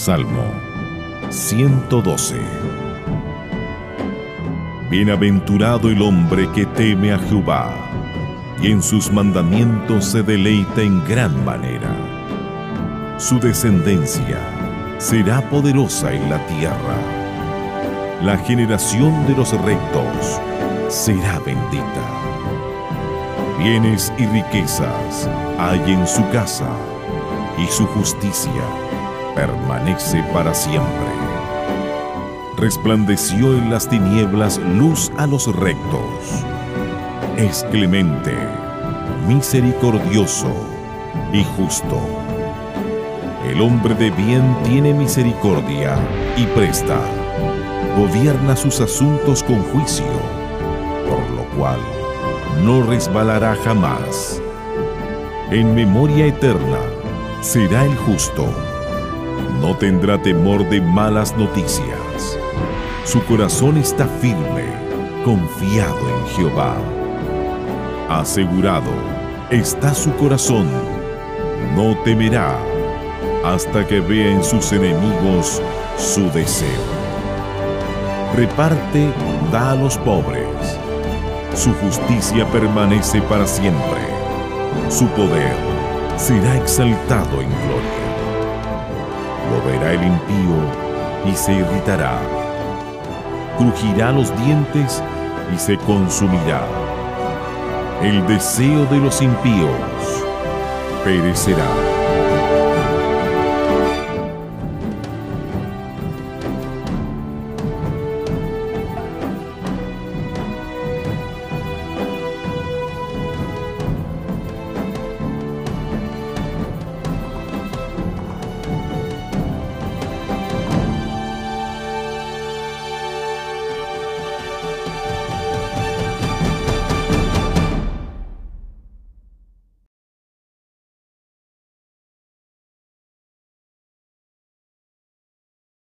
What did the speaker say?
Salmo 112 Bienaventurado el hombre que teme a Jehová, y en sus mandamientos se deleita en gran manera. Su descendencia será poderosa en la tierra. La generación de los rectos será bendita. Bienes y riquezas hay en su casa, y su justicia permanece para siempre. Resplandeció en las tinieblas luz a los rectos. Es clemente, misericordioso y justo. El hombre de bien tiene misericordia y presta. Gobierna sus asuntos con juicio, por lo cual no resbalará jamás. En memoria eterna será el justo no tendrá temor de malas noticias. Su corazón está firme, confiado en Jehová. Asegurado está su corazón, no temerá hasta que vea en sus enemigos su deseo. Reparte, da a los pobres. Su justicia permanece para siempre. Su poder será exaltado en gloria lo verá el impío y se irritará. Crujirá los dientes y se consumirá. El deseo de los impíos perecerá.